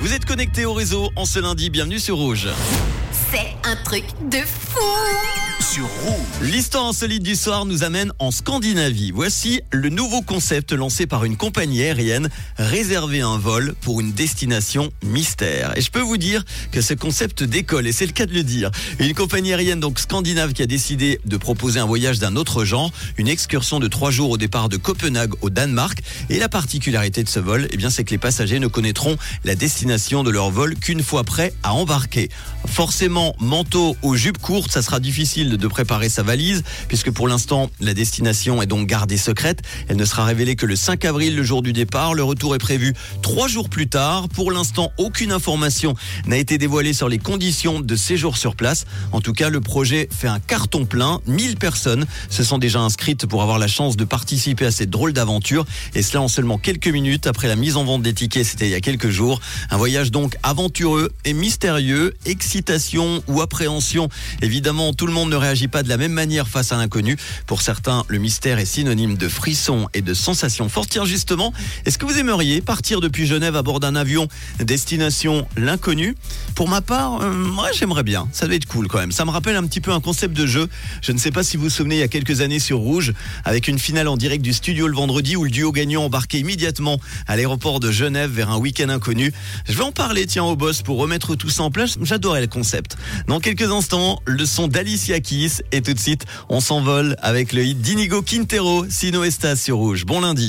Vous êtes connecté au réseau en ce lundi, bienvenue sur Rouge. C'est un truc de fou L'histoire insolite du soir nous amène en Scandinavie. Voici le nouveau concept lancé par une compagnie aérienne, réserver un vol pour une destination mystère. Et je peux vous dire que ce concept décolle, et c'est le cas de le dire. Une compagnie aérienne donc scandinave qui a décidé de proposer un voyage d'un autre genre, une excursion de trois jours au départ de Copenhague au Danemark. Et la particularité de ce vol, eh bien, c'est que les passagers ne connaîtront la destination de leur vol qu'une fois prêts à embarquer. Forcément, manteau ou jupe courte, ça sera difficile de préparer sa valise, puisque pour l'instant, la destination est donc gardée secrète. Elle ne sera révélée que le 5 avril, le jour du départ. Le retour est prévu trois jours plus tard. Pour l'instant, aucune information n'a été dévoilée sur les conditions de séjour sur place. En tout cas, le projet fait un carton plein. 1000 personnes se sont déjà inscrites pour avoir la chance de participer à cette drôle d'aventure. Et cela en seulement quelques minutes après la mise en vente des tickets, c'était il y a quelques jours. Un voyage donc aventureux et mystérieux. Excitation ou appréhension. Évidemment, tout le monde ne réagit pas de la même manière face à l'inconnu. Pour certains, le mystère est synonyme de frisson et de sensations fortes. Justement, est-ce que vous aimeriez partir depuis Genève à bord d'un avion? Destination l'inconnu Pour ma part, euh, j'aimerais bien. Ça doit être cool quand même. Ça me rappelle un petit peu un concept de jeu. Je ne sais pas si vous vous souvenez, il y a quelques années sur Rouge, avec une finale en direct du studio le vendredi où le duo gagnant embarquait immédiatement à l'aéroport de Genève vers un week-end inconnu. Je vais en parler, tiens, au boss pour remettre tout ça en place. J'adorais le concept. Dans quelques instants, le son d'Alicia Keys et tout de suite, on s'envole avec le hit d'Inigo Quintero, Sino Estas sur Rouge. Bon lundi.